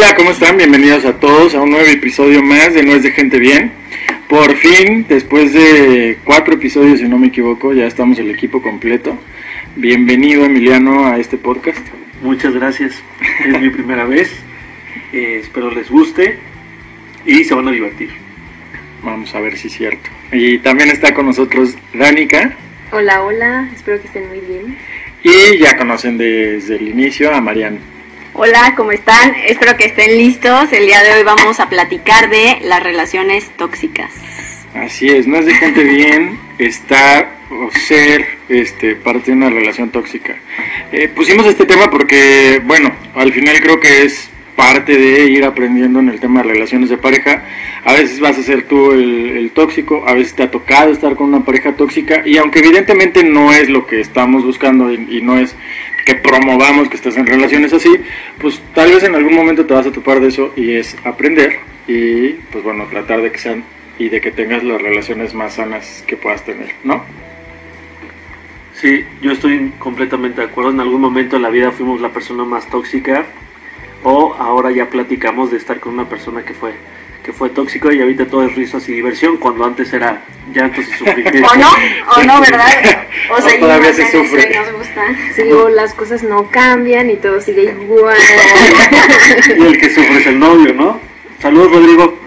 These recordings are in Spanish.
Hola, ¿cómo están? Bienvenidos a todos a un nuevo episodio más de No es de gente bien. Por fin, después de cuatro episodios, si no me equivoco, ya estamos el equipo completo. Bienvenido Emiliano a este podcast. Muchas gracias. Es mi primera vez. Eh, espero les guste y se van a divertir. Vamos a ver si es cierto. Y también está con nosotros Danica. Hola, hola, espero que estén muy bien. Y ya conocen desde el inicio a Mariana. Hola, ¿cómo están? Espero que estén listos. El día de hoy vamos a platicar de las relaciones tóxicas. Así es, no es de gente bien estar o ser este, parte de una relación tóxica. Eh, pusimos este tema porque, bueno, al final creo que es parte de ir aprendiendo en el tema de relaciones de pareja. A veces vas a ser tú el, tóxico, a veces te ha tocado estar con una pareja tóxica y aunque evidentemente no es lo que estamos buscando y no es que promovamos que estés en relaciones así, pues tal vez en algún momento te vas a topar de eso y es aprender y pues bueno, tratar de que sean y de que tengas las relaciones más sanas que puedas tener, ¿no? Sí, yo estoy completamente de acuerdo. En algún momento en la vida fuimos la persona más tóxica o ahora ya platicamos de estar con una persona que fue que fue tóxico y ahorita todo es risas y diversión cuando antes era llantos y sufrimiento. ¿O no? ¿O no, verdad? O, o todavía se sufre. Nos gusta. Sí, o las cosas no cambian y todo sigue igual. y el que sufre es el novio, ¿no? Saludos, Rodrigo.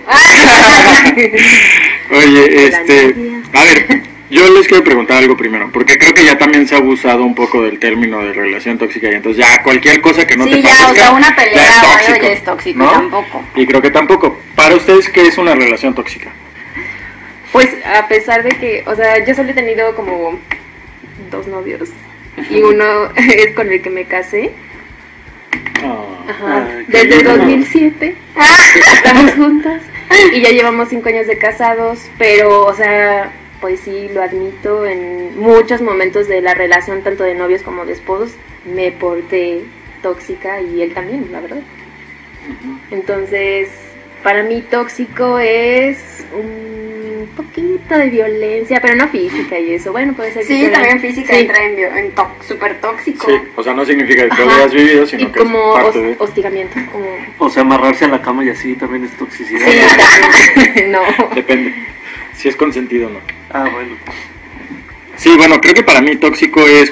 Oye, este, a ver, yo les quiero preguntar algo primero, porque creo que ya también se ha abusado un poco del término de relación tóxica y entonces ya cualquier cosa que no sí, te ya, parezca o sea, una pelea ya es o algo tóxico, ya es tóxico, ¿no? tampoco. Y creo que tampoco. Para ustedes, ¿qué es una relación tóxica? Pues a pesar de que, o sea, yo solo he tenido como dos novios y uno es con el que me casé. Ajá. Ay, Desde lindo. 2007 estamos juntas y ya llevamos cinco años de casados, pero, o sea, pues sí, lo admito, en muchos momentos de la relación, tanto de novios como de esposos, me porté tóxica y él también, la verdad. Entonces, para mí tóxico es un poquito de violencia, pero no física y eso. Bueno, puede ser Sí, también física sí. entra en, bio- en tó- súper tóxico. Sí, o sea, no significa que lo hayas vivido, sino y que como es parte de... hostigamiento. Como... O sea, amarrarse a la cama y así también es toxicidad. Sí, también. no. Depende. Si es consentido o no. Ah, bueno. Sí, bueno, creo que para mí tóxico es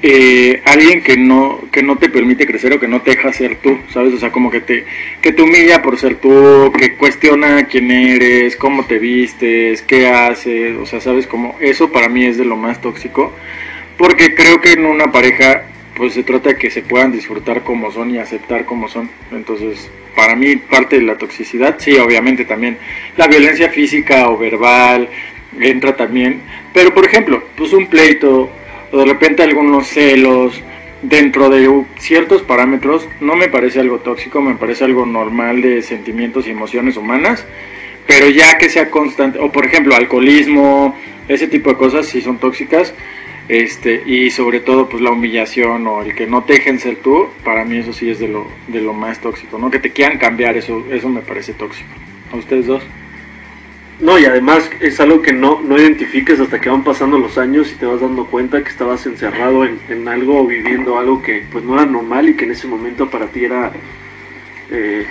eh, alguien que no que no te permite crecer o que no te deja ser tú, ¿sabes? O sea, como que te que te humilla por ser tú, que cuestiona quién eres, cómo te vistes, qué haces, o sea, ¿sabes? Como eso para mí es de lo más tóxico, porque creo que en una pareja pues se trata de que se puedan disfrutar como son y aceptar como son. Entonces, para mí parte de la toxicidad, sí, obviamente también la violencia física o verbal entra también, pero por ejemplo, pues un pleito o de repente algunos celos dentro de ciertos parámetros no me parece algo tóxico, me parece algo normal de sentimientos y emociones humanas, pero ya que sea constante, o por ejemplo alcoholismo, ese tipo de cosas sí son tóxicas, este y sobre todo pues la humillación o el que no te dejen ser tú, para mí eso sí es de lo de lo más tóxico, ¿no? Que te quieran cambiar, eso eso me parece tóxico. ¿A ustedes dos? No, y además es algo que no, no identificas hasta que van pasando los años y te vas dando cuenta que estabas encerrado en, en algo o viviendo algo que pues no era normal y que en ese momento para ti era eh,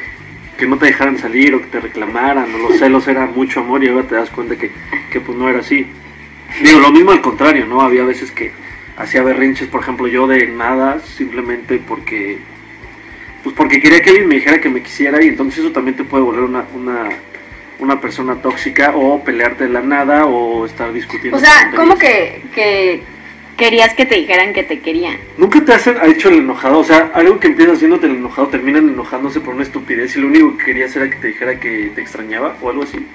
que no te dejaran salir o que te reclamaran o los celos era mucho amor y ahora te das cuenta que, que pues no era así. Digo, lo mismo al contrario, ¿no? Había veces que hacía berrinches, por ejemplo, yo de nada, simplemente porque pues porque quería que alguien me dijera que me quisiera y entonces eso también te puede volver una, una, una persona tóxica o pelearte de la nada o estar discutiendo. O sea. ¿cómo que, que querías que te dijeran que te querían? Nunca te hacen, ha hecho el enojado, o sea, algo que empieza haciéndote el enojado terminan enojándose por una estupidez y lo único que querías era que te dijera que te extrañaba o algo así.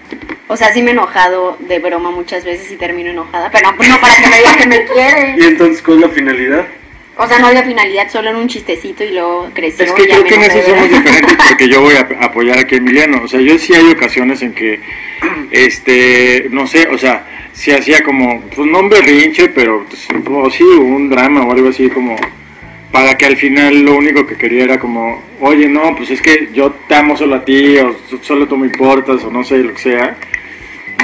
O sea, sí me he enojado de broma muchas veces y termino enojada, pero no, no para que me diga que me quiere. Y entonces, ¿cuál es la finalidad? O sea, no había finalidad, solo en un chistecito y luego creció. Es que creo que en eso somos diferentes porque yo voy a a apoyar aquí a Emiliano. O sea, yo sí hay ocasiones en que, este, no sé, o sea, si hacía como, pues no un berrinche, pero pues, o sí, un drama o algo así como, para que al final lo único que quería era como, oye, no, pues es que yo te amo solo a ti, o solo tú me importas, o no sé, lo que sea.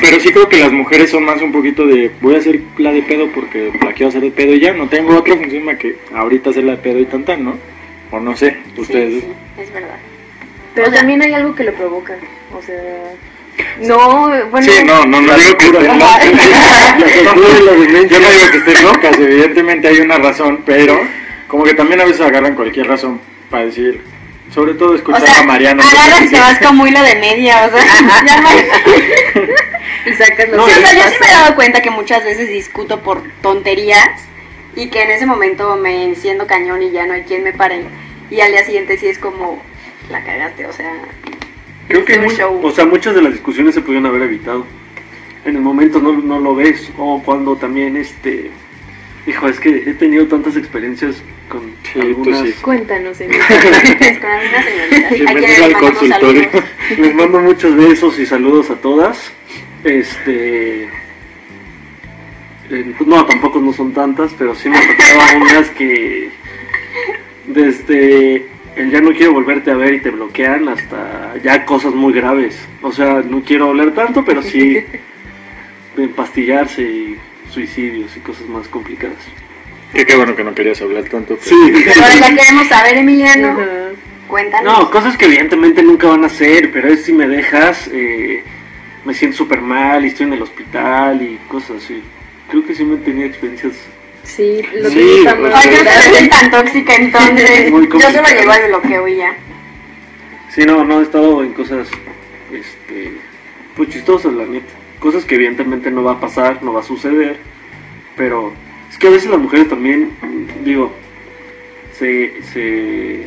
Pero sí creo que las mujeres son más un poquito de, voy a hacer la de pedo porque la quiero hacer de pedo y ya, no tengo otra función más que ahorita hacer la de pedo y tan tan, ¿no? O no sé, ustedes. Sí, sí, es verdad. Pero O sea- también hay algo que lo provoca. O sea, no, bueno. Sí, no, no, no digo que estés La loca. Yo no digo que estés locas, evidentemente hay una razón, pero como que también a veces agarran cualquier razón para decir, sobre todo O escuchar sea, a Mariano. agarras y te vas como hilo de media, o sea, ya no- Y sacas los No, Sí, o sea, yo sí me he dado cuenta que muchas veces discuto por tonterías y que en ese momento me enciendo cañón y ya no hay quien me pare. Y al día siguiente sí es como, la cagaste, o sea, Creo que es un mu- show. o sea, muchas de las discusiones se pudieron haber evitado. En el momento no, no lo ves. O cuando también, este. Hijo, es que he tenido tantas experiencias con Sí, tú algunas. sí. Cuéntanos, Emilio. con algunas señoritas. Sí, a me quienes al consultorio. saludos. Les mando muchos besos y saludos a todas. Este. eh, no, tampoco no son tantas, pero sí me tocaban unas que. Desde el ya no quiero volverte a ver y te bloquean hasta ya cosas muy graves. O sea, no quiero hablar tanto, pero sí de empastillarse y suicidios y cosas más complicadas. Que qué bueno que no querías hablar tanto. pero- Sí. Pero ahora ya queremos saber, Emiliano, cuéntanos. No, cosas que evidentemente nunca van a ser, pero es si me dejas, eh, me siento súper mal y estoy en el hospital y cosas así. Creo que sí me he tenido experiencias. Sí, lo Sí, que está pues, Ay, yo no soy tan tóxica entonces. Yo solo complicado. llego al bloqueo y ya. Sí, no, no he estado en cosas, este, pues chistosas, la neta. Cosas que evidentemente no va a pasar, no va a suceder, pero es que a veces las mujeres también, digo, se, se,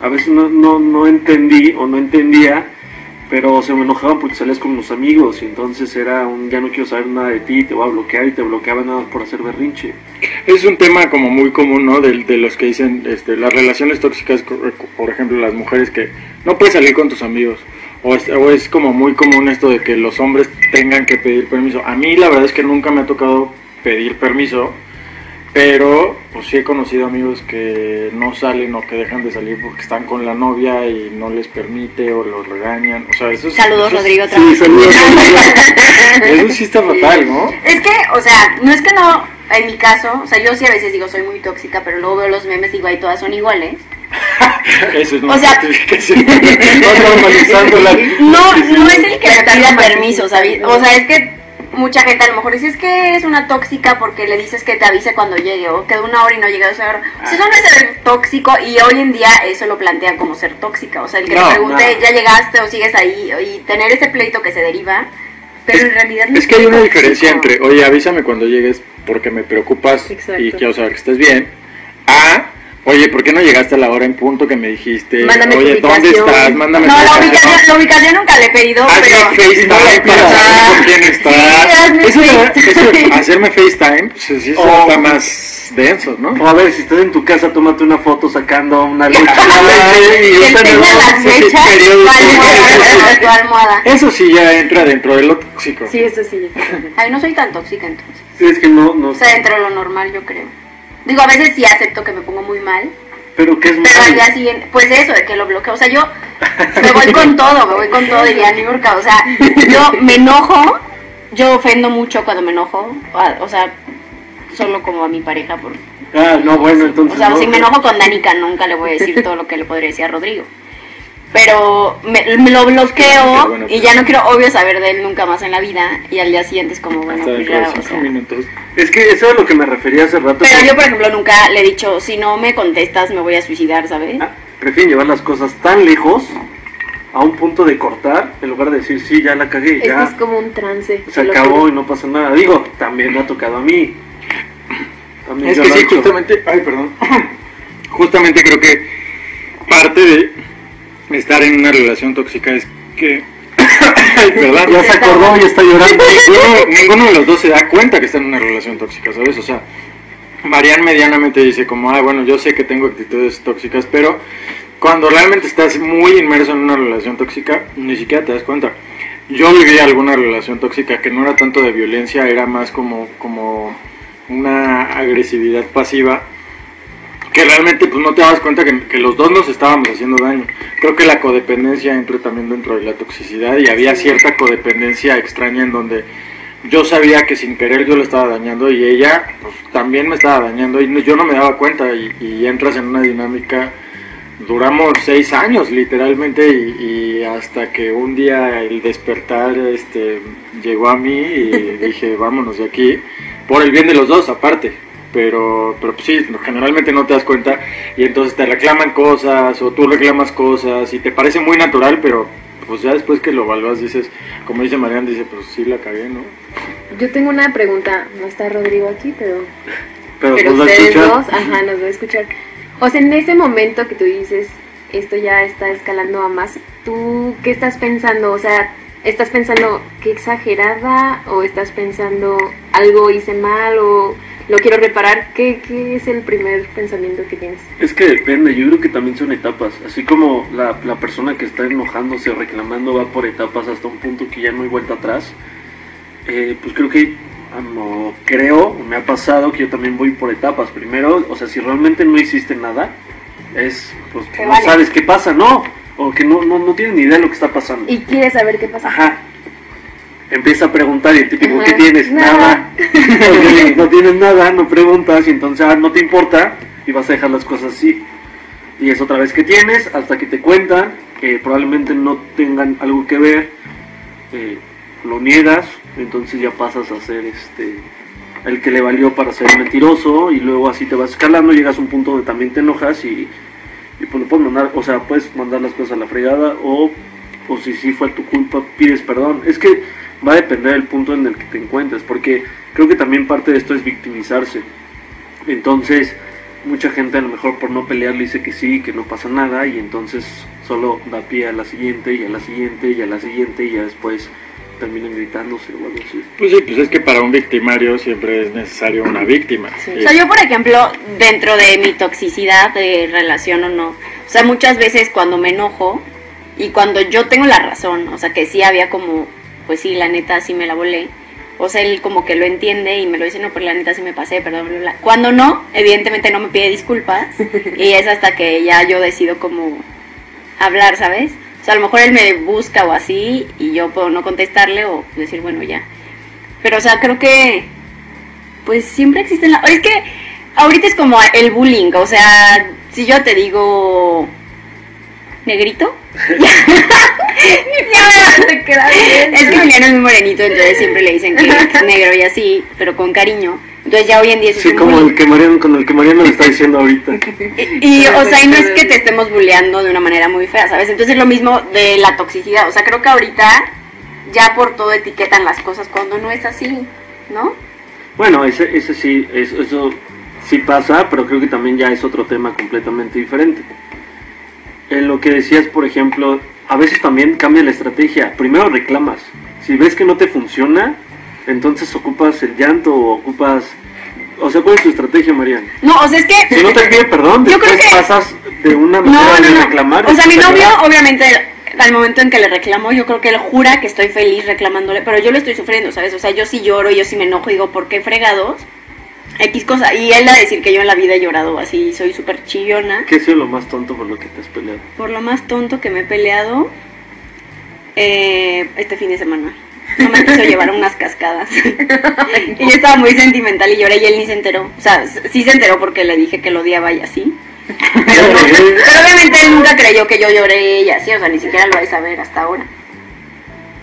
a veces no, no, no entendí o no entendía, pero se me enojaban porque salías con los amigos y entonces era un ya no quiero saber nada de ti, te voy a bloquear y te bloqueaban nada por hacer berrinche. Es un tema como muy común, ¿no? De, los que dicen este, las relaciones tóxicas, co- por ejemplo, las mujeres que no puedes salir con tus amigos. O es, o es como muy común esto de que los hombres tengan que pedir permiso. A mí la verdad es que nunca me ha tocado pedir permiso, pero pues sí he conocido amigos que no salen o que dejan de salir porque están con la novia y no les permite o los regañan. O sea, eso es- Saludos, eso es- Rodrigo, otra Sí, vez. saludos. Eso sí está fatal, ¿no? Es que, o sea, no es que no, en mi caso, o sea, yo sí a veces digo soy muy tóxica, pero luego veo los memes y digo, ahí todas son iguales. Eso es O más sea- justificación. No No, es el que Está pida permiso, ¿sabes? O sea, es que mucha gente a lo mejor dice, es que es una tóxica porque le dices que te avise cuando llegue, o que de una hora y no llega, o sea, si eso no es ser tóxico, y hoy en día eso lo plantean como ser tóxica, o sea, el que No, te pregunte, no. ya llegaste o sigues ahí, y tener ese pleito que se deriva, pero en realidad no Es que hay una tóxico. diferencia entre, oye, avísame cuando llegues porque me preocupas Exacto. y quiero saber que estés bien, a, oye, ¿por qué no llegaste a la hora en punto que me dijiste? Mándame tu oye, ¿dónde ubicación. estás? Mándame No, tu la ubicación. la ubicación nunca le he pedido, Hazme pero... FaceTime para saber con quién Sí, estás. hazme eso, FaceTime. eso, hacerme FaceTime, pues sí, eso Oh. está más denso, ¿no? O a ver, si estás en tu casa, tómate una foto sacando una leche. Y enseña tenedor. las sí, tu almohada, tu almohada. Eso sí ya entra dentro de lo tóxico. Sí, eso sí. Ay, no soy tan tóxica entonces. Sí, es que no, no O sea, dentro de lo normal, yo creo. Digo, a veces sí acepto que me pongo muy mal, Pero que es pero al malo. día siguiente, pues eso, de que lo bloqueo. O sea, yo me voy con todo, me voy con todo, diría Niurka. O sea, yo me enojo, yo ofendo mucho cuando me enojo. O sea, solo como a mi pareja. Por, Ah, no, bueno, entonces. o sea, no. si me enojo con Danica, nunca le voy a decir todo lo que le podría decir a Rodrigo. Pero me, me lo bloqueo bueno, y ya no quiero, obvio, saber de él nunca más en la vida. Y al día siguiente es como, bueno, Hasta pues dentro de ya, o cinco sea. minutos. Es que eso es a lo que me refería hace rato. Pero yo, por ejemplo, nunca le he dicho, si no me contestas, me voy a suicidar, ¿sabes? Ah, prefieren llevar las cosas tan lejos a un punto de cortar en lugar de decir, sí, ya la cagué, Este ya es como un trance. se acabó y no pasa nada. Digo, también me ha tocado a mí. También Es que sí, justamente, ay, perdón. Justamente creo que parte de estar en una relación tóxica es que, perdón, Ya se acordó y está llorando. ninguno, ninguno de los dos se da cuenta que está en una relación tóxica, ¿sabes? O sea, Marian medianamente dice como, ah, bueno, yo sé que tengo actitudes tóxicas, pero cuando realmente estás muy inmerso en una relación tóxica, ni siquiera te das cuenta. Yo viví alguna relación tóxica que no era tanto de violencia, era más como, como una agresividad pasiva, que realmente pues no te dabas cuenta que, que los dos nos estábamos haciendo daño. Creo que la codependencia entra también dentro de la toxicidad y había cierta codependencia extraña en donde yo sabía que sin querer yo le estaba dañando y ella pues también me estaba dañando y yo no me daba cuenta y, y entras en una dinámica duramos seis años literalmente y, y hasta que un día el despertar este llegó a mí y dije vámonos de aquí por el bien de los dos aparte pero pero pues sí generalmente no te das cuenta y entonces te reclaman cosas o tú reclamas cosas y te parece muy natural pero pues ya después que lo evalúas dices como dice Marian dice pues sí la cagué no Yo tengo una pregunta, no está Rodrigo aquí, pero, Pero, pero nos va a ustedes escuchar. dos, ajá, nos va a escuchar. O sea, en ese momento que tú dices, esto ya está escalando a más, ¿tú qué estás pensando? O sea, ¿estás pensando qué exagerada o estás pensando algo hice mal o lo quiero reparar? ¿Qué, qué es el primer pensamiento que tienes? Es que depende, yo creo que también son etapas. Así como la, la persona que está enojándose o reclamando va por etapas hasta un punto que ya no hay vuelta atrás, eh, pues creo que, no, creo, me ha pasado que yo también voy por etapas. Primero, o sea, si realmente no hiciste nada, es, pues, que no vale. sabes qué pasa, no, o que no, no, no tienes ni idea de lo que está pasando. ¿Y quieres saber qué pasa? Ajá. Empieza a preguntar y el típico, Ajá. ¿qué tienes? Nada. No tienes nada, no preguntas y entonces ah, no te importa y vas a dejar las cosas así. Y es otra vez que tienes hasta que te cuentan que probablemente no tengan algo que ver, eh, lo niegas, entonces ya pasas a ser este el que le valió para ser mentiroso y luego así te vas escalando, llegas a un punto donde también te enojas y, y pues lo puedes mandar, o sea, puedes mandar las cosas a la fregada o, o si sí fue tu culpa, pides perdón. Es que va a depender del punto en el que te encuentres, porque creo que también parte de esto es victimizarse. Entonces, mucha gente a lo mejor por no pelear le dice que sí, que no pasa nada y entonces solo da pie a la siguiente y a la siguiente y a la siguiente y ya después terminan gritándose o algo así. pues sí pues es que para un victimario siempre es necesario una víctima Sí. O sea, yo por ejemplo, dentro de mi toxicidad de relación o no, o sea, muchas veces cuando me enojo y cuando yo tengo la razón, o sea, que sí había como, pues sí, la neta sí me la volé, o sea, él como que lo entiende y me lo dice, no, pero la neta sí me pasé, perdón, bla, bla. Cuando no, evidentemente no me pide disculpas y es hasta que ya yo decido como hablar, ¿sabes? O sea, a lo mejor él me busca o así y yo puedo no contestarle o decir, bueno, ya. Pero, o sea, creo que pues siempre existen la... Es que ahorita es como el bullying, o sea, si yo te digo negrito, ya me Te queda bien. Es que Julián es muy morenito, entonces siempre le dicen que es negro y así, pero con cariño. Entonces ya hoy en día eso es Sí, un como el que Mariano, con el que Mariano le está diciendo ahorita. Y, y, o sea, y no es que te estemos bulleando de una manera muy fea, ¿sabes? Entonces es lo mismo de la toxicidad. O sea, creo que ahorita ya por todo etiquetan las cosas cuando no es así, ¿no? Bueno, ese, ese sí, eso, eso sí pasa, pero creo que también ya es otro tema completamente diferente. En lo que decías, por ejemplo, a veces también cambia la estrategia. Primero reclamas. Si ves que no te funciona, entonces ocupas el llanto o ocupas... O sea, ¿cuál es tu estrategia, Mariana? No, o sea, es que... Si no te pide perdón, Yo creo después que- pasas de una manera no, de no. reclamar. O sea, mi novio, obviamente, al momento en que le reclamo, yo creo que él jura que estoy feliz reclamándole, pero yo lo estoy sufriendo, ¿sabes? O sea, yo sí lloro, yo sí me enojo y digo, ¿por qué fregados? X cosa. Y él a decir que yo en la vida he llorado así, soy súper chillona. ¿Qué ha sido lo más tonto por lo que te has peleado? Por lo más tonto que me he peleado eh, este fin de semana. No me quiso llevar unas cascadas. y yo estaba muy sentimental y lloré y él ni se enteró. O sea, sí se enteró porque le dije que lo odiaba y así. Pero, no- pero obviamente él nunca creyó que yo lloré y así, o sea, ni siquiera lo vais a ver hasta ahora.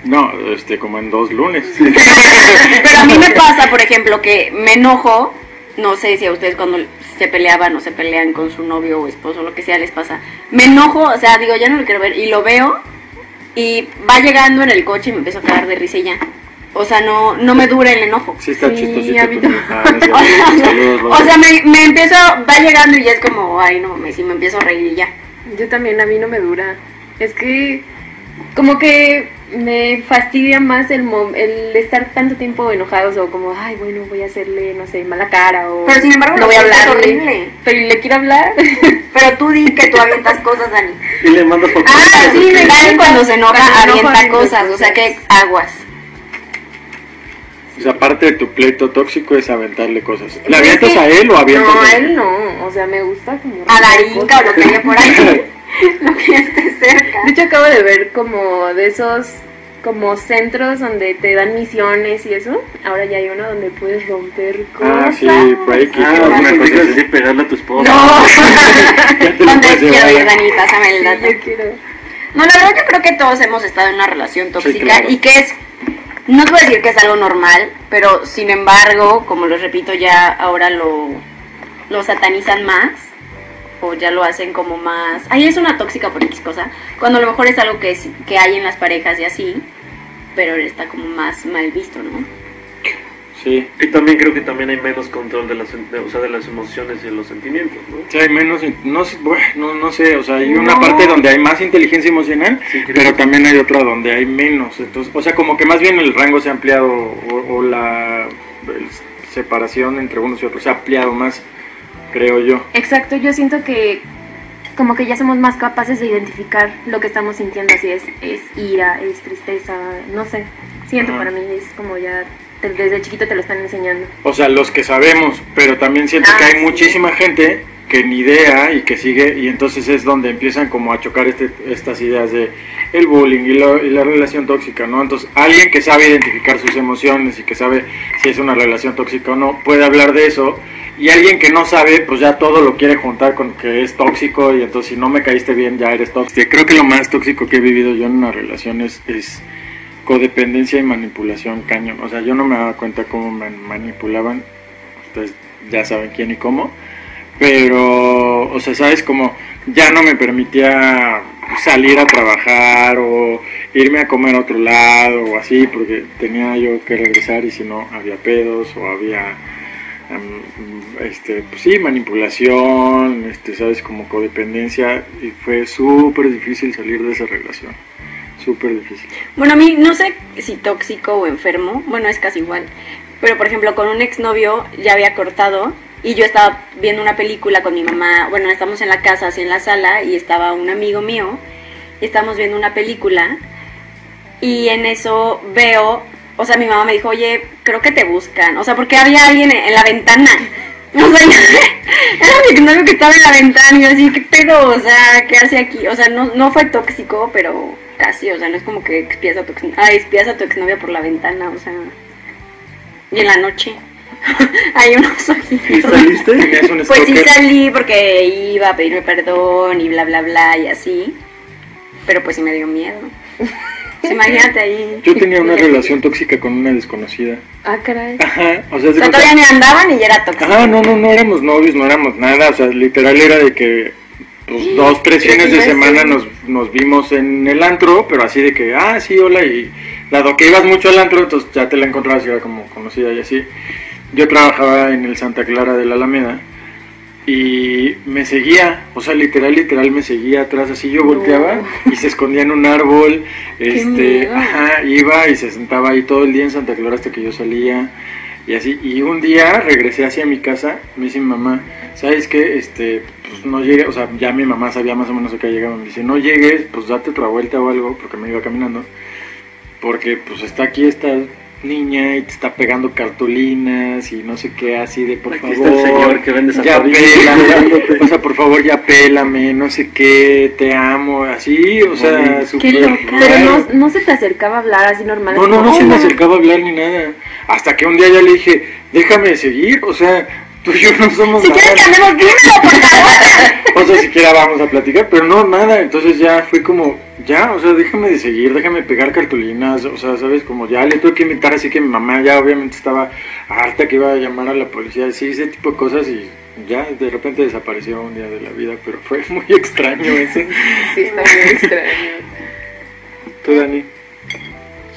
No este como en dos lunes Pero a mí me pasa, por ejemplo, que me enojo, no sé si a ustedes cuando se peleaban o se pelean con su novio o esposo, lo que sea, les pasa. Me enojo, o sea, digo, ya no lo quiero ver, y lo veo, y va llegando en el coche y me empiezo a cagar de risa y ya. O sea, no, no me dura el enojo. sí está Sí, chistosito. Ah, O sea, me, me empiezo, va llegando y ya es como, ay, no, me, sí, me empiezo a reír y ya. Yo también, a mí no me dura. Es que como que me fastidia más el, mo- el estar tanto tiempo enojados o como, ay, bueno, voy a hacerle, no sé, mala cara o Pero sin embargo, no lo voy a hablarle. horrible. Pero le quiero hablar. Pero tú di que tú avientas cosas, Dani. Y le mandas por Ah, sí, me Dani cuando se enoja Cuando avienta cosas, o sea que aguas. O sea, aparte de tu pleito tóxico es aventarle cosas. ¿Le avientas que- a él o avientas No, a él no. O sea, me gusta como... A Darinka o lo que haya por ahí. lo que. De hecho, acabo de ver como de esos como centros donde te dan misiones y eso. Ahora ya hay uno donde puedes romper Ah, cosas. sí, Reiki, Ah, que una una cosa así, pegarle a tu esposa. Lo ¿Dónde quiero ir, Dani? Pásame el Sí, dato. yo quiero. No, la verdad yo creo que todos hemos estado en una relación tóxica claro. y que es, no te voy a decir que es algo normal, pero sin embargo, como les repito, ya ahora lo, lo satanizan más o ya lo hacen como más, ahí es una tóxica por X cosa, cuando a lo mejor es algo que, es- que hay en las parejas y así, pero está como más mal visto, ¿no? Sí. Y también creo que también hay menos control de las, de, o sea, de las emociones y de los sentimientos, ¿no? Sí, hay menos, no, sé, bueno, no, no sé, o sea, hay una parte donde hay más inteligencia emocional, Sí, pero también hay otra donde hay menos. Entonces, o sea, como que más bien el rango se ha ampliado o, o la el separación entre unos y otros se ha ampliado más, creo yo. Exacto, yo siento que como que ya somos más capaces de identificar lo que estamos sintiendo, si es, es ira, es tristeza, no sé. Siento para mí es como ya te- desde chiquito te lo están enseñando. O sea, los que sabemos, pero también siento Ah, que hay sí. muchísima gente que ni idea y que sigue y entonces es donde empiezan como a chocar este, estas ideas de el bullying y, lo- y la relación tóxica, ¿no? Entonces alguien que sabe identificar sus emociones y que sabe si es una relación tóxica o no puede hablar de eso y alguien que no sabe pues ya todo lo quiere juntar con que es tóxico y entonces si no me caíste bien ya eres tóxico. Creo que lo más tóxico que he vivido yo en una relación es, es codependencia y manipulación cañón. O sea, yo no me daba cuenta cómo me manipulaban. Ustedes ya saben quién y cómo. Pero, o sea, sabes, como ya no me permitía salir a trabajar o irme a comer a otro lado o así, porque tenía yo que regresar y si no había pedos o había, este, pues sí, manipulación, este, sabes, como codependencia y fue súper difícil salir de esa relación, súper difícil. Bueno, a mí no sé si tóxico o enfermo, bueno, es casi igual. Pero por ejemplo, con un exnovio ya había cortado y yo estaba viendo una película con mi mamá. Bueno, estamos en la casa, así en la sala, y estaba un amigo mío y estamos viendo una película. Y en eso veo, o sea, mi mamá me dijo, oye, creo que te buscan. O sea, porque había alguien en, en la ventana. O sea, era mi exnovio que estaba en la ventana y yo así, ¿qué pedo? O sea, ¿qué hace aquí? O sea, no, no fue tóxico, pero casi, o sea, no es como que espías a tu, ah, espías a tu exnovia por la ventana, o sea, y en la noche. Hay unos ojitos. ¿Y saliste? Un Pues sí salí porque iba a pedirme perdón y bla, bla, bla y así. Pero pues sí me dio miedo. Imagínate ahí. Yo tenía una relación tóxica con una desconocida. Ah, caray. Ajá, o sea, O se sea, cuenta- todavía ni andaban y ya era tóxico. Ajá, no, no, no éramos novios, no éramos nada, o sea, literal era de que pues, dos, tres ¿Qué fines de semana nos, nos vimos en el antro, pero así de que, ah, sí, hola, y dado que ibas mucho al antro, entonces ya te la encontrabas y era como conocida y así. Yo trabajaba en el Santa Clara de la Alameda y me seguía, o sea, literal, literal me seguía atrás, así yo No. volteaba y se escondía en un árbol, este, ajá, iba y se sentaba ahí todo el día en Santa Clara hasta que yo salía y así, y un día regresé hacia mi casa, me dice mi mamá, ¿sabes qué? Este, pues no llegues, o sea, ya mi mamá sabía más o menos a qué llegaba, me dice, no llegues, pues date otra vuelta o algo, porque me iba caminando, porque pues está aquí esta niña y te está pegando cartulinas y no sé qué, así de por Aquí favor. está el señor que vende Ya pélame, o sea, por favor ya pélame, no sé qué, te amo, así, o sea, súper loca. Pero no, no se te acercaba a hablar así normal. No, no, como, no se me acercaba a hablar ni nada. Hasta que un día ya le dije, déjame seguir, o sea, tú y yo no somos Si nada. quieres que andemos, dímelo, por favor. O sea, siquiera vamos a platicar, pero no, nada. Entonces ya fui como, ya, o sea, déjame de seguir, déjame pegar cartulinas, o sea, ¿sabes? Como ya le tuve que invitar, así que mi mamá ya obviamente estaba harta que iba a llamar a la policía, sí, ese tipo de cosas y ya de repente desapareció un día de la vida, pero fue muy extraño eso. Sí, está muy extraño. ¿Tú, Dani?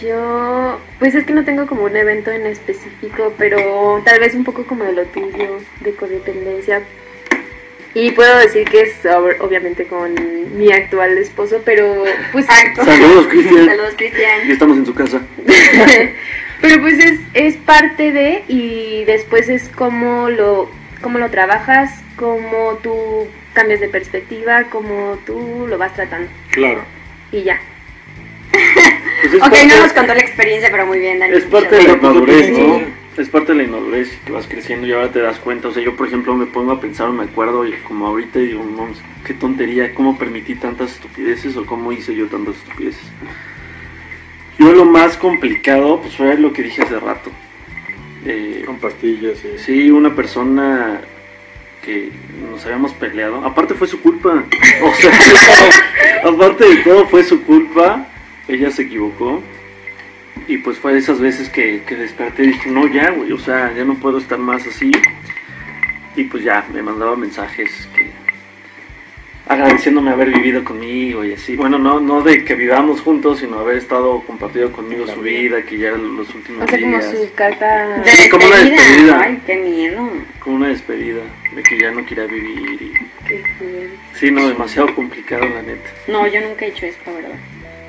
Yo, pues es que no tengo como un evento en específico, pero tal vez un poco como de lo tuyo, de codependencia. Y puedo decir que es ob- obviamente con mi actual esposo, pero pues... Saludos, Cristian. Saludos, Y Cristian. estamos en su casa. pero pues es, es parte de y después es como lo, cómo lo trabajas, cómo tú cambias de perspectiva, cómo tú lo vas tratando. Claro. Y ya. Es Ok, parte- no nos contó la experiencia, pero muy bien, Dani. Es parte de la sí. ¿no? Es parte de la inmadurez y que vas creciendo y ahora te das cuenta. O sea, yo, por ejemplo, me pongo a pensar, me acuerdo, y como ahorita y digo, no, qué tontería, cómo permití tantas estupideces o cómo hice yo tantas estupideces. Yo lo más complicado pues fue lo que dije hace rato. Eh, Con pastillas y... sí, una persona que nos habíamos peleado. Aparte fue su culpa. O sea, aparte de todo fue su culpa. Ella se equivocó. Y pues fue de esas veces que, que desperté y dije, no, ya, güey, o sea, ya no puedo estar más así. Y pues ya, me mandaba mensajes que agradeciéndome haber vivido conmigo y así. Bueno, no, no de que vivamos juntos, sino haber estado compartido conmigo su vida, que ya los últimos O sea, como días. su carta... De Sí, como una despedida. Ay, qué miedo. Como una despedida, de que ya no quería vivir. Y... Qué fuerte. Sí, no, demasiado complicado, la neta. No, yo nunca he hecho eso, la verdad.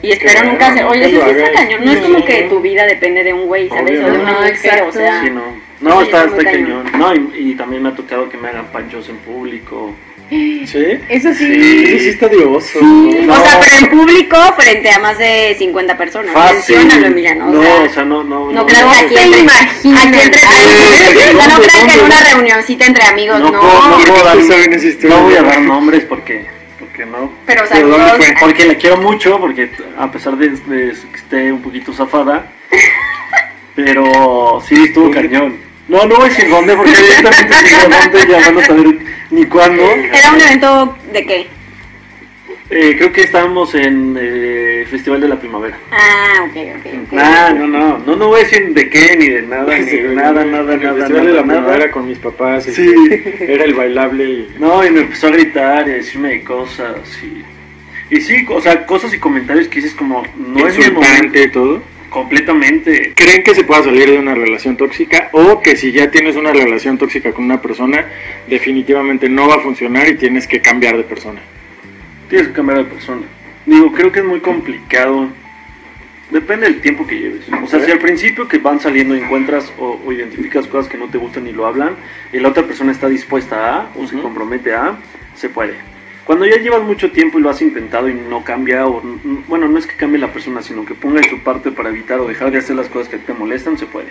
Y espero bueno, nunca hacer. Oye, eso sí está cañón. No es como que tu vida depende de un güey, ¿sabes? O de una No, mujer, exacto. o sea. Sí, no. No, Sí, está, está cañón. cañón. No, y, y también me ha tocado que me hagan panchos en público. ¿Sí? Eso sí. Sí, sí está dioso. No. O sea, pero en público, frente a más de 50 personas. Fácil. Menciónalo, Emiliano. No, o sea, o sea, no, no. no creo que aquí entre, aquí entre sea, no ¿dónde, crean que en una reunioncita entre amigos, No no. no ¿Por puedo qué dar- ustedes saben esa historia? No voy a dar nombres porque, porque no. Pero, o sea, ¿Pero dónde todos- fue? Porque la quiero mucho, porque a pesar de, de que esté un poquito zafada, pero sí estuvo cañón. No, no voy a decir dónde, porque evidentemente digo dónde ya van a saber ni cuándo. Era un evento de qué? Eh, creo que estábamos en eh, Festival de la Primavera. Ah, ok, ok. ok. Ah, no, no, no, no voy a decir de qué, ni de nada, ni de nada, nada, en el nada, festival de nada, la primavera con mis papás. Sí. Era el bailable y... No, y me empezó a gritar y a decirme cosas y... Y sí, o sea, cosas y comentarios que dices como, no es mi momento. todo. Completamente. ¿Creen que se pueda salir de una relación tóxica o que si ya tienes una relación tóxica con una persona, definitivamente no va a funcionar y tienes que cambiar de persona? Tienes que cambiar de persona. Digo, creo que es muy complicado. Depende del tiempo que lleves. O sea, si al principio que van saliendo encuentras o, o identificas cosas que no te gustan y lo hablan, y la otra persona está dispuesta a, o se compromete a, se puede. Cuando ya llevas mucho tiempo y lo has intentado y no cambia, o bueno, no es que cambie la persona, sino que ponga de su parte para evitar o dejar de hacer las cosas que te molestan, se puede.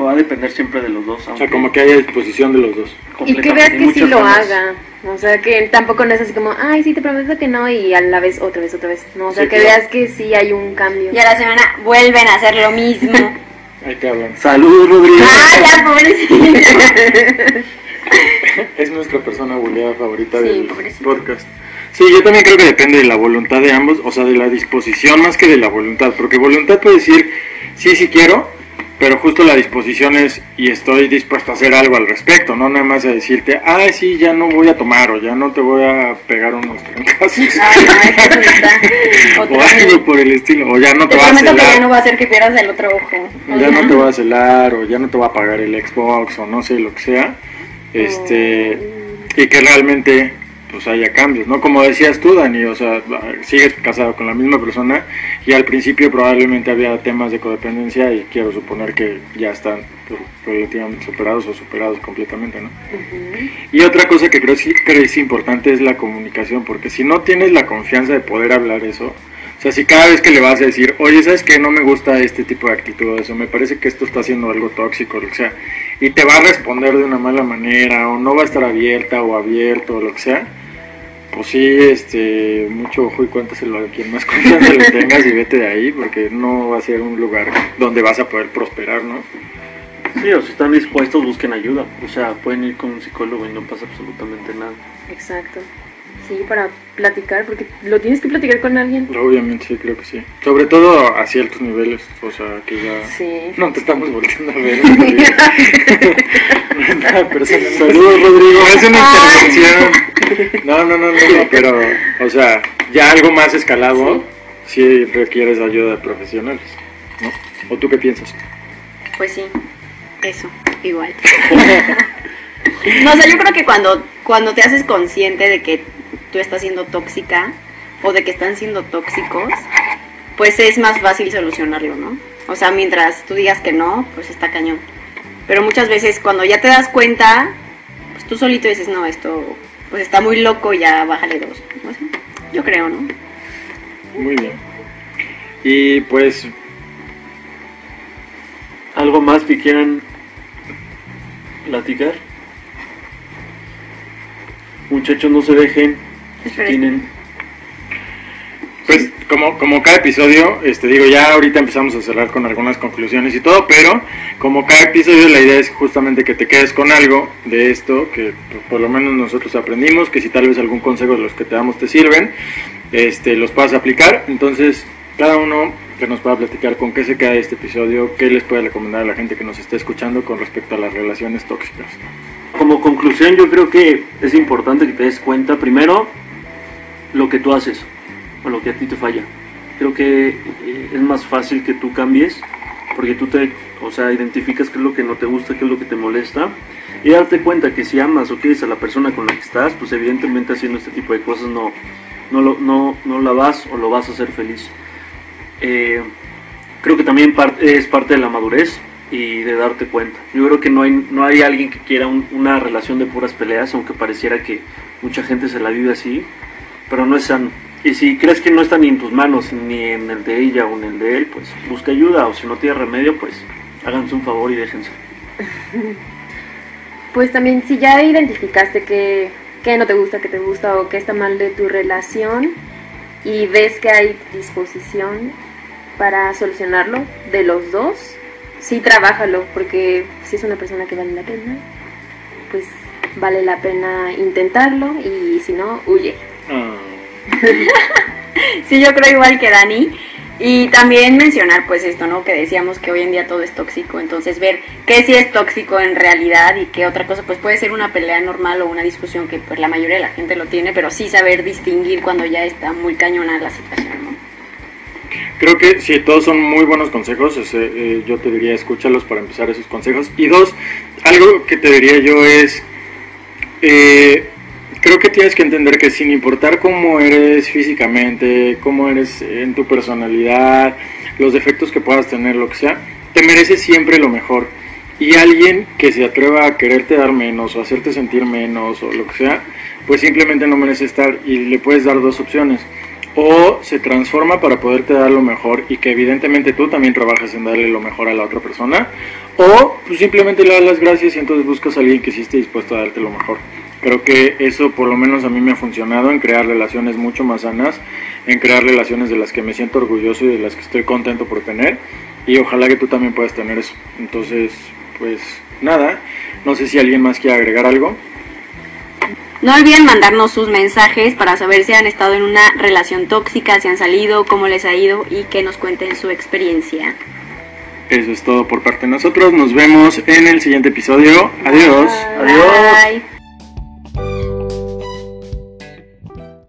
Va a depender siempre de los dos. O sea, aunque como que haya disposición de los dos. Y que hay que sí lo haga. O sea, que tampoco no es así como, ay, sí, te prometo que no, y a la vez, otra vez, otra vez. No, o sea, Sí, que claro. veas que sí hay un cambio. Y a la semana vuelven a hacer lo mismo. Ahí te hablan. Saludos, Rodrigo. ah, ya, pobrecito. Es nuestra persona bulleada favorita Sí, del pobrecito. podcast. Sí, yo también creo que depende de la voluntad de ambos, o sea, de la disposición más que de la voluntad, porque voluntad puede decir, sí, sí quiero, pero justo la disposición es, y estoy dispuesto a hacer algo al respecto, no nada más a decirte, ah, sí, ya no voy a tomar, o ya no te voy a pegar unos trancazos, Ay, o algo por el estilo, o ya no te, Te va a prometo que ya celar, no va a hacer que pierdas el otro ojo. ya no te va a celar, o ya no te va a pagar el Xbox, o no sé, lo que sea, este, y que realmente pues haya cambios, ¿no? Como decías tú, Dani, o sea, sigues casado con la misma persona y al principio probablemente había temas de codependencia y quiero suponer que ya están pues, relativamente superados o superados completamente, ¿no? Ujú. Y otra cosa que creo, sí- creo es importante es la comunicación, porque si no tienes la confianza de poder hablar eso, o sea, si cada vez que le vas a decir, oye, ¿sabes qué? No me gusta este tipo de actitudes, o me parece que esto está haciendo algo tóxico, lo que sea, y te va a responder de una mala manera, o no va a estar abierta o abierto, o lo que sea, pues sí, este, mucho ojo y cuéntaselo a quien más confianza le tengas y vete de ahí, porque no va a ser un lugar donde vas a poder prosperar, ¿no? Sí, o si están dispuestos, busquen ayuda. O sea, pueden ir con un psicólogo y no pasa absolutamente nada. Exacto. Sí, para platicar, porque lo tienes que platicar con alguien. Obviamente sí, creo que sí. Sobre todo a ciertos niveles, o sea, que ya... Sí. No te estamos volteando a ver. Persona- Saludos, Rodrigo. No es una intervención. No, no, no, no, no, pero, o sea, ya algo más escalado, sí, requieres ayuda de profesionales, ¿no? ¿O tú qué piensas? Pues sí, eso, igual. No, o sea, yo creo que cuando, cuando te haces consciente de que tú estás siendo tóxica o de que están siendo tóxicos, pues es más fácil solucionarlo, ¿no? O sea, mientras tú digas que no, pues está cañón. Pero muchas veces cuando ya te das cuenta, pues tú solito dices, no, esto pues está muy loco, ya bájale dos. Yo creo, ¿no? Muy bien. Y pues, ¿Algo más que quieran platicar? Muchachos, no se dejen. Tienen. pues como, como cada episodio, este digo, ya ahorita empezamos a cerrar con algunas conclusiones y todo, pero como cada episodio la idea es justamente que te quedes con algo de esto, que por lo menos nosotros aprendimos, que si tal vez algún consejo de los que te damos te sirven, este, los puedas aplicar. Entonces, cada uno que nos pueda platicar con qué se queda de este episodio, qué les puede recomendar a la gente que nos está escuchando con respecto a las relaciones tóxicas. Como conclusión, yo creo que es importante que te des cuenta primero lo que tú haces o lo que a ti te falla. Creo que eh, es más fácil que tú cambies porque tú te, o sea, identificas qué es lo que no te gusta, qué es lo que te molesta y darte cuenta que si amas o quieres a la persona con la que estás, pues evidentemente haciendo este tipo de cosas no, no, lo, no, no la vas o lo vas a hacer feliz. Eh, creo que también es parte de la madurez y de darte cuenta. Yo creo que no hay, no hay alguien que quiera un- una relación de puras peleas, aunque pareciera que mucha gente se la vive así, pero no es. Y si crees que no está ni en tus manos, ni en el de ella o en el de él, pues busca ayuda, o si no tiene remedio, pues háganse un favor y déjense. Pues también si ya identificaste que, que no te gusta, que te gusta o que está mal de tu relación y ves que hay disposición para solucionarlo de los dos, sí trabájalo, porque si es una persona que vale la pena, pues vale la pena intentarlo y si no, huye. Sí, yo creo igual que Dani. Y también mencionar pues esto, ¿no? Que decíamos que hoy en día todo es tóxico, entonces ver qué sí es tóxico en realidad y qué otra cosa, pues puede ser una pelea normal o una discusión que pues la mayoría de la gente lo tiene, pero sí saber distinguir cuando ya está muy cañona la situación, ¿no? Creo que sí, todos son muy buenos consejos. eh, yo te diría, escúchalos para empezar esos consejos. Y dos, algo que te diría yo es, eh, creo que tienes que entender que sin importar cómo eres físicamente, cómo eres en tu personalidad, los defectos que puedas tener, lo que sea, te mereces siempre lo mejor. Y alguien que se atreva a quererte dar menos o hacerte sentir menos o lo que sea, pues simplemente no merece estar y le puedes dar dos opciones o se transforma para poderte dar lo mejor y que evidentemente tú también trabajas en darle lo mejor a la otra persona, o pues simplemente le das las gracias y entonces buscas a alguien que sí esté dispuesto a darte lo mejor. Creo que eso por lo menos a mí me ha funcionado en crear relaciones mucho más sanas, en crear relaciones de las que me siento orgulloso y de las que estoy contento por tener y ojalá que tú también puedas tener eso. Entonces, pues nada, no sé si alguien más quiere agregar algo. No olviden mandarnos sus mensajes para saber si han estado en una relación tóxica, si han salido, cómo les ha ido y que nos cuenten su experiencia. Eso es todo por parte de nosotros. Nos vemos en el siguiente episodio. Adiós. Adiós. Bye. Thank you.